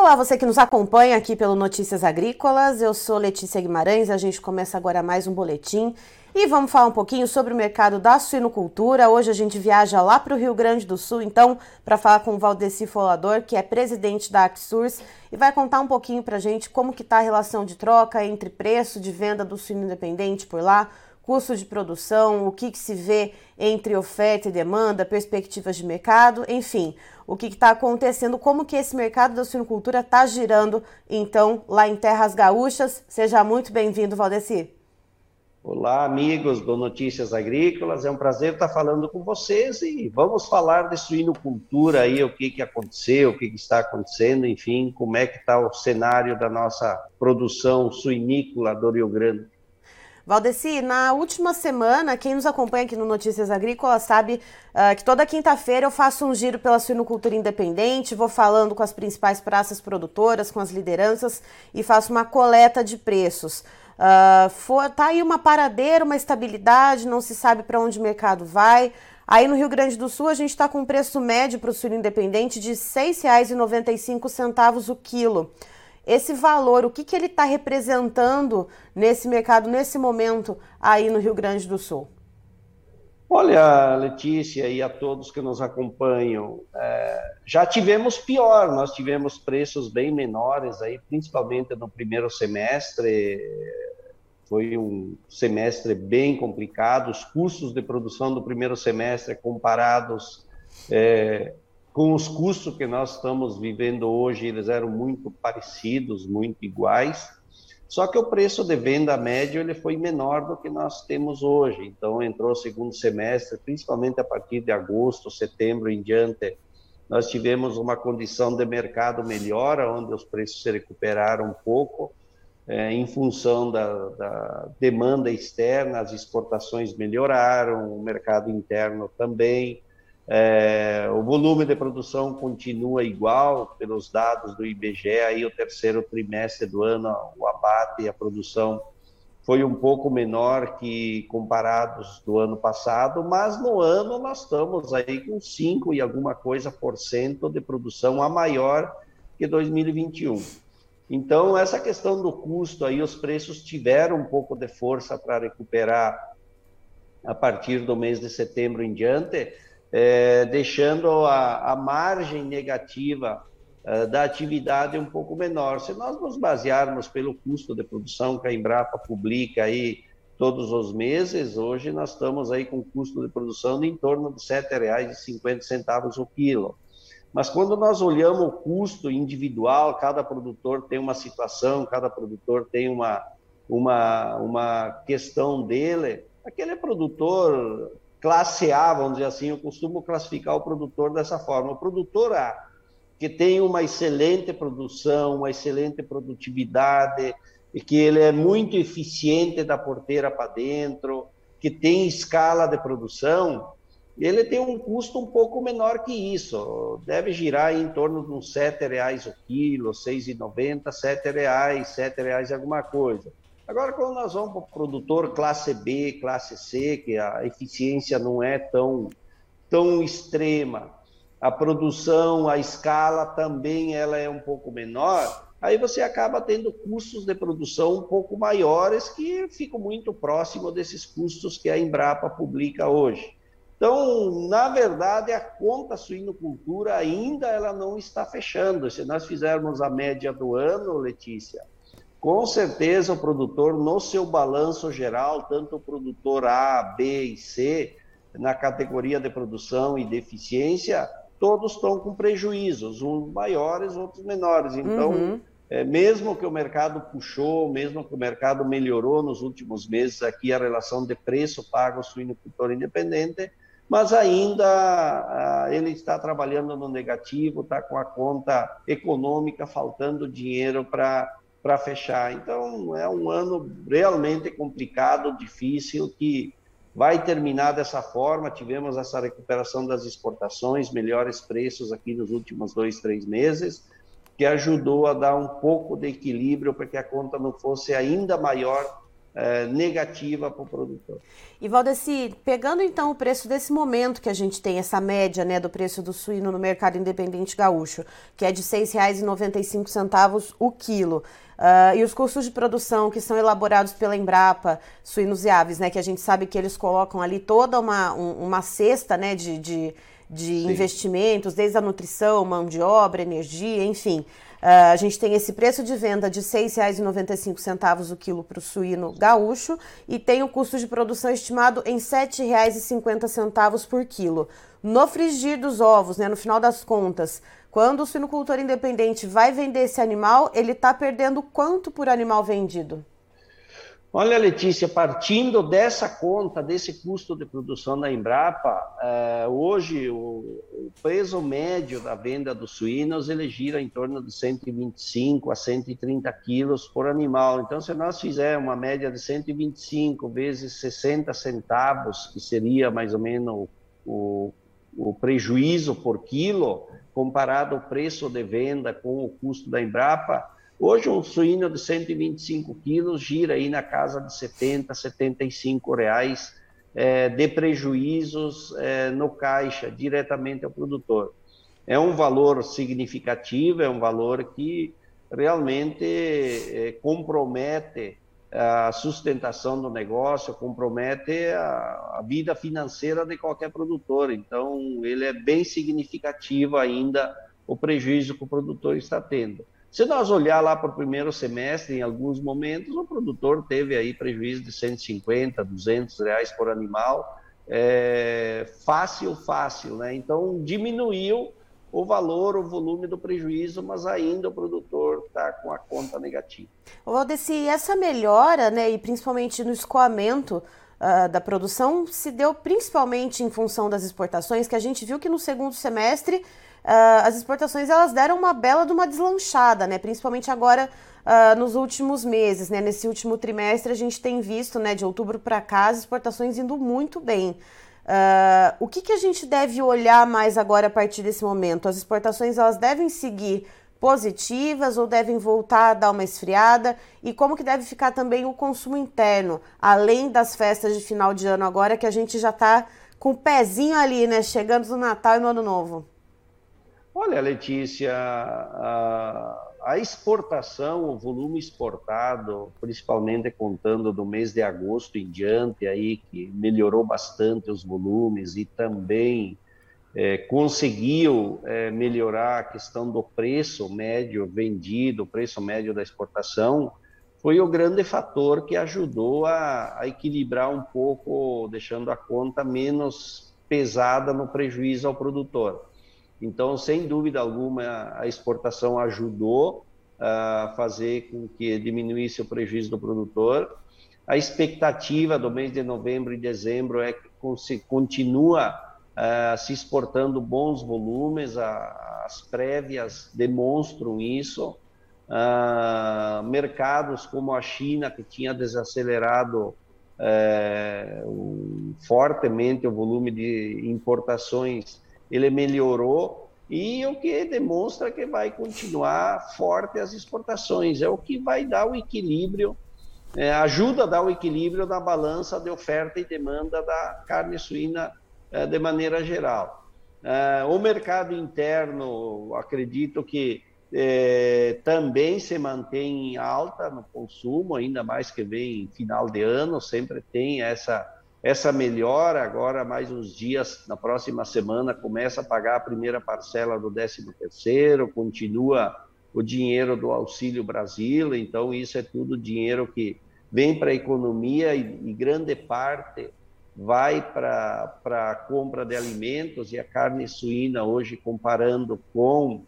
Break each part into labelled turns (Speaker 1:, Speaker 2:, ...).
Speaker 1: Olá, você que nos acompanha aqui pelo Notícias Agrícolas. Eu sou Letícia Guimarães. A gente começa agora mais um boletim e vamos falar um pouquinho sobre o mercado da suinocultura. Hoje a gente viaja lá para o Rio Grande do Sul, então, para falar com o Valdeci Folador, que é presidente da Axurs, e vai contar um pouquinho para a gente como que está a relação de troca entre preço de venda do suíno independente por lá, custo de produção, o que, que se vê entre oferta e demanda, perspectivas de mercado, enfim, o que está acontecendo, como que esse mercado da suinocultura está girando, então, lá em Terras Gaúchas. Seja muito bem-vindo, Valdeci.
Speaker 2: Olá, amigos do Notícias Agrícolas. É um prazer estar falando com vocês e vamos falar de suinocultura aí, o que, que aconteceu, o que, que está acontecendo, enfim, como é que está o cenário da nossa produção suinícola do Rio Grande.
Speaker 1: Valdeci, na última semana, quem nos acompanha aqui no Notícias Agrícolas sabe uh, que toda quinta-feira eu faço um giro pela suinocultura independente, vou falando com as principais praças produtoras, com as lideranças e faço uma coleta de preços. Uh, for, tá aí uma paradeira, uma estabilidade, não se sabe para onde o mercado vai. Aí no Rio Grande do Sul a gente está com um preço médio para o suíno independente de R$ 6,95 o quilo esse valor, o que, que ele está representando nesse mercado, nesse momento, aí no Rio Grande do Sul?
Speaker 2: Olha, Letícia e a todos que nos acompanham, é, já tivemos pior, nós tivemos preços bem menores aí, principalmente no primeiro semestre, foi um semestre bem complicado, os custos de produção do primeiro semestre comparados é, com os custos que nós estamos vivendo hoje, eles eram muito parecidos, muito iguais, só que o preço de venda médio ele foi menor do que nós temos hoje. Então entrou o segundo semestre, principalmente a partir de agosto, setembro em diante, nós tivemos uma condição de mercado melhor, onde os preços se recuperaram um pouco, é, em função da, da demanda externa, as exportações melhoraram, o mercado interno também. É, o volume de produção continua igual, pelos dados do IBGE, aí o terceiro trimestre do ano, o abate e a produção foi um pouco menor que comparados do ano passado, mas no ano nós estamos aí com 5 e alguma coisa por cento de produção a maior que 2021. Então, essa questão do custo aí, os preços tiveram um pouco de força para recuperar a partir do mês de setembro em diante, é, deixando a, a, margem negativa é, da atividade um pouco menor. Se nós nos basearmos pelo custo de produção que a Embrapa publica aí todos os meses, hoje nós estamos aí com custo de produção em torno de R$ 7,50 o quilo. Mas quando nós olhamos o custo individual, cada produtor tem uma situação, cada produtor tem uma, uma, uma questão dele, aquele produtor classe A, vamos dizer assim, eu costumo classificar o produtor dessa forma. O produtor A, que tem uma excelente produção, uma excelente produtividade, e que ele é muito eficiente da porteira para dentro, que tem escala de produção, ele tem um custo um pouco menor que isso. Deve girar em torno de uns R$ reais o quilo, R$ 6,90, R$ reais, R$ reais alguma coisa. Agora, quando nós vamos para o produtor classe B, classe C, que a eficiência não é tão, tão extrema, a produção, a escala também ela é um pouco menor, aí você acaba tendo custos de produção um pouco maiores que ficam muito próximo desses custos que a Embrapa publica hoje. Então, na verdade, a conta suinocultura ainda ela não está fechando. Se nós fizermos a média do ano, Letícia, com certeza, o produtor, no seu balanço geral, tanto o produtor A, B e C, na categoria de produção e deficiência, todos estão com prejuízos, uns maiores, outros menores. Então, uhum. é, mesmo que o mercado puxou, mesmo que o mercado melhorou nos últimos meses aqui a relação de preço pago ao suinocultor independente, mas ainda ah, ele está trabalhando no negativo, está com a conta econômica faltando dinheiro para para fechar. Então, é um ano realmente complicado, difícil, que vai terminar dessa forma. Tivemos essa recuperação das exportações, melhores preços aqui nos últimos dois, três meses, que ajudou a dar um pouco de equilíbrio para que a conta não fosse ainda maior é, negativa para o produtor.
Speaker 1: E Valdeci, pegando então o preço desse momento que a gente tem, essa média né, do preço do suíno no mercado independente gaúcho, que é de R$ 6,95 o quilo, uh, e os custos de produção que são elaborados pela Embrapa, suínos e aves, né, que a gente sabe que eles colocam ali toda uma, um, uma cesta né, de, de, de investimentos, desde a nutrição, mão de obra, energia, enfim. Uh, a gente tem esse preço de venda de R$ 6,95 o quilo para o suíno gaúcho e tem o custo de produção estimado em R$ 7,50 por quilo. No frigir dos ovos, né, no final das contas, quando o suinocultor independente vai vender esse animal, ele está perdendo quanto por animal vendido?
Speaker 2: Olha, Letícia, partindo dessa conta, desse custo de produção da Embrapa, eh, hoje o, o, peso médio da venda dos suínos ele gira em torno de 125 a 130 quilos por animal. Então, se nós fizermos uma média de 125 vezes 60 centavos, que seria mais ou menos o, o prejuízo por quilo, comparado ao preço de venda com o custo da Embrapa, Hoje um suíno de 125 quilos gira aí na casa de 70, 75 reais é, de prejuízos é, no caixa, diretamente ao produtor. É um valor significativo, é um valor que realmente é, compromete a sustentação do negócio, compromete a, a, vida financeira de qualquer produtor. Então, ele é bem significativo ainda o prejuízo que o produtor está tendo. Se nós olhar lá para o primeiro semestre, em alguns momentos, o produtor teve aí prejuízo de 150, 200 reais por animal, é, fácil, fácil, né? Então, diminuiu o valor, o volume do prejuízo, mas ainda o produtor está com a conta negativa.
Speaker 1: Valdeci, essa melhora, né, e principalmente no escoamento uh, da produção, se deu principalmente em função das exportações, que a gente viu que no segundo semestre uh, as exportações elas deram uma bela de uma deslanchada, né? Principalmente agora uh, nos últimos meses, né? Nesse último trimestre a gente tem visto, né, de outubro para cá, as exportações indo muito bem. Uh, o que, que a gente deve olhar mais agora a partir desse momento? As exportações elas devem seguir positivas ou devem voltar a dar uma esfriada? E como que deve ficar também o consumo interno, além das festas de final de ano agora, que a gente já está com o pezinho ali, né? Chegando no Natal e no Ano Novo.
Speaker 2: Olha, Letícia, a, a, exportação, o volume exportado, principalmente contando do mês de agosto em diante, aí que melhorou bastante os volumes e também é, conseguiu é, melhorar a questão do preço médio vendido, o preço médio da exportação, foi o grande fator que ajudou a, a equilibrar um pouco, deixando a conta menos pesada no prejuízo ao produtor. Então, sem dúvida alguma, a exportação ajudou a fazer com que diminuísse o prejuízo do produtor. A expectativa do mês de novembro e dezembro é que se continua uh, se exportando bons volumes, as prévias demonstram isso. Uh, mercados como a China, que tinha desacelerado uh, fortemente o volume de importações ele melhorou e o que demonstra que vai continuar forte as exportações. É o que vai dar o equilíbrio, é, ajuda a dar o equilíbrio na balança de oferta e demanda da carne suína é, de maneira geral. É, o mercado interno, acredito que é, também se mantém alta no consumo, ainda mais que vem final de ano, sempre tem essa essa melhora agora, mais uns dias, na próxima semana, começa a pagar a primeira parcela do 13 terceiro, continua o dinheiro do Auxílio Brasil, então isso é tudo dinheiro que vem para a economia e, e, grande parte vai para a compra de alimentos e a carne suína hoje, comparando com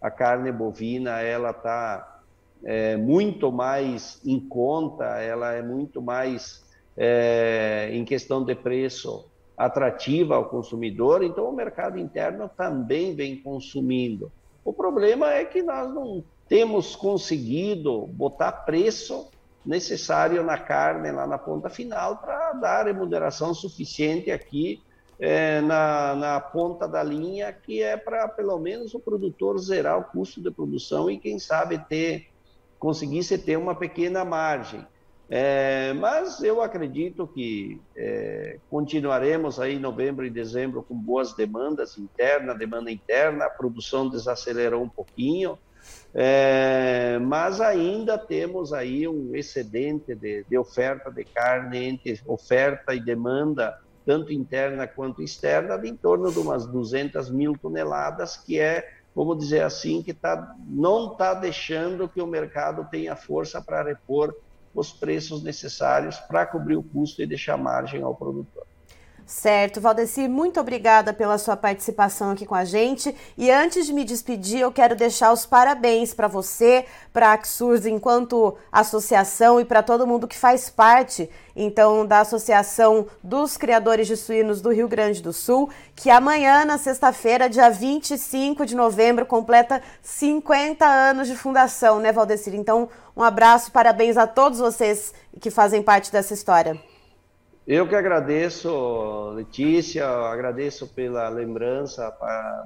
Speaker 2: a carne bovina, ela está é, muito mais em conta, ela é muito mais é, em questão de preço atrativa ao consumidor, então o mercado interno também vem consumindo. O problema é que nós não temos conseguido botar preço necessário na carne lá na ponta final para dar remuneração suficiente aqui é, na, na, ponta da linha, que é para pelo menos o produtor zerar o custo de produção e quem sabe ter conseguisse ter uma pequena margem. É, mas eu acredito que é, continuaremos aí em novembro e dezembro com boas demandas interna, demanda interna, a produção desacelerou um pouquinho, é, mas ainda temos aí um excedente de, de, oferta de carne entre oferta e demanda, tanto interna quanto externa, de em torno de umas 200 mil toneladas, que é, vamos dizer assim, que tá, não está deixando que o mercado tenha força para repor os preços necessários para cobrir o custo e deixar margem ao produtor.
Speaker 1: Certo, Valdeci, muito obrigada pela sua participação aqui com a gente. E antes de me despedir, eu quero deixar os parabéns para você, para a Axurs enquanto associação e para todo mundo que faz parte, então, da Associação dos Criadores de Suínos do Rio Grande do Sul, que amanhã, na sexta-feira, dia 25 de novembro, completa 50 anos de fundação, né, Valdecir? Então, um abraço, parabéns a todos vocês que fazem parte dessa história.
Speaker 2: Eu que agradeço, Letícia, agradeço pela lembrança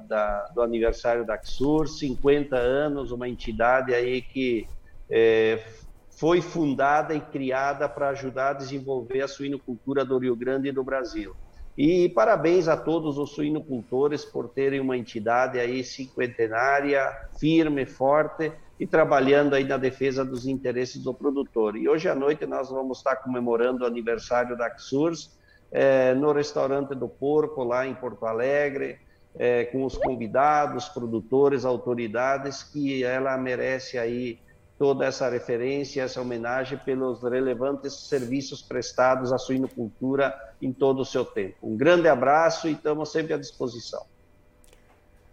Speaker 2: da, do aniversário da Axur, 50 anos, uma entidade aí que é, foi fundada e criada para ajudar a desenvolver a suinocultura do Rio Grande e do Brasil. E parabéns a todos os suinocultores por terem uma entidade aí cinquentenária, firme, forte, e trabalhando aí na defesa dos interesses do produtor. E hoje à noite nós vamos estar comemorando o aniversário da Axurs é, no restaurante do Porco, lá em Porto Alegre, é, com os convidados, produtores, autoridades, que ela merece aí toda essa referência, essa homenagem pelos relevantes serviços prestados à suinocultura em todo o seu tempo. Um grande abraço e estamos sempre à disposição.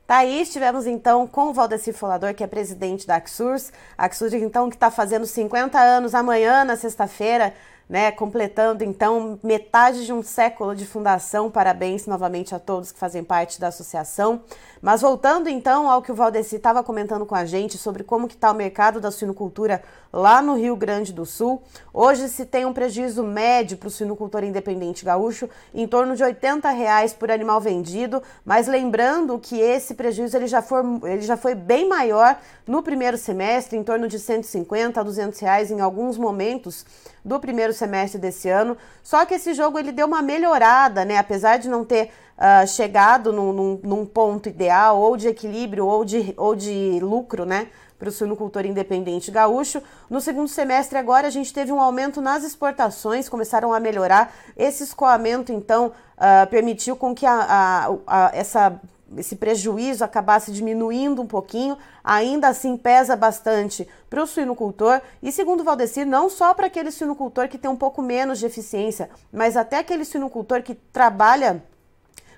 Speaker 1: Tá aí, estivemos então com o Valdeci Folador, que é presidente da Axurs. A Axurs, então, que está fazendo 50 anos amanhã, na sexta-feira né, completando então metade de um século de fundação. Parabéns novamente a todos que fazem parte da associação. Mas voltando então ao que o Valdeci estava comentando com a gente sobre como que está o mercado da suinocultura lá no Rio Grande do Sul. Hoje se tem um prejuízo médio para o suinocultor independente gaúcho em torno de 80 reais por animal vendido, mas lembrando que esse prejuízo ele já, foi, ele já foi bem maior no primeiro semestre, em torno de 150 a 200 reais em alguns momentos do primeiro semestre desse ano. Só que esse jogo ele deu uma melhorada, né? Apesar de não ter uh, chegado num, num, num, ponto ideal, ou de equilíbrio, ou de, ou de lucro, né? Para o suinocultor independente gaúcho. No segundo semestre, agora, a gente teve um aumento nas exportações, começaram a melhorar. Esse escoamento, então, uh, permitiu com que a, a, a, essa esse prejuízo acabasse diminuindo um pouquinho, ainda assim pesa bastante para o suinocultor e, segundo o Valdeci, não só para aquele suinocultor que tem um pouco menos de eficiência, mas até aquele suinocultor que trabalha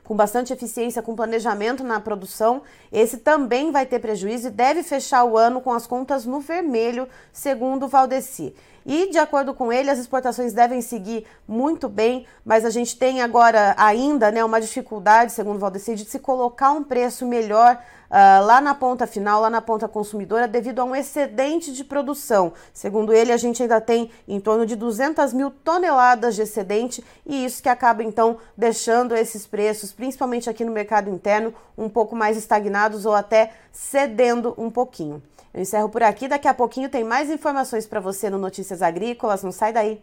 Speaker 1: com bastante eficiência, com planejamento na produção, esse também vai ter prejuízo e deve fechar o ano com as contas no vermelho, segundo o Valdeci. E, de acordo com ele, as exportações devem seguir muito bem, mas a gente tem agora ainda né, uma dificuldade, segundo Valdeci, de se colocar um preço melhor uh, lá na ponta final, lá na ponta consumidora, devido a um excedente de produção. Segundo ele, a gente ainda tem em torno de 200 mil toneladas de excedente e isso que acaba então deixando esses preços, principalmente aqui no mercado interno, um pouco mais estagnados ou até cedendo um pouquinho. Eu encerro por aqui, daqui a pouquinho tem mais informações para você no Notícias Agrícolas, não sai daí.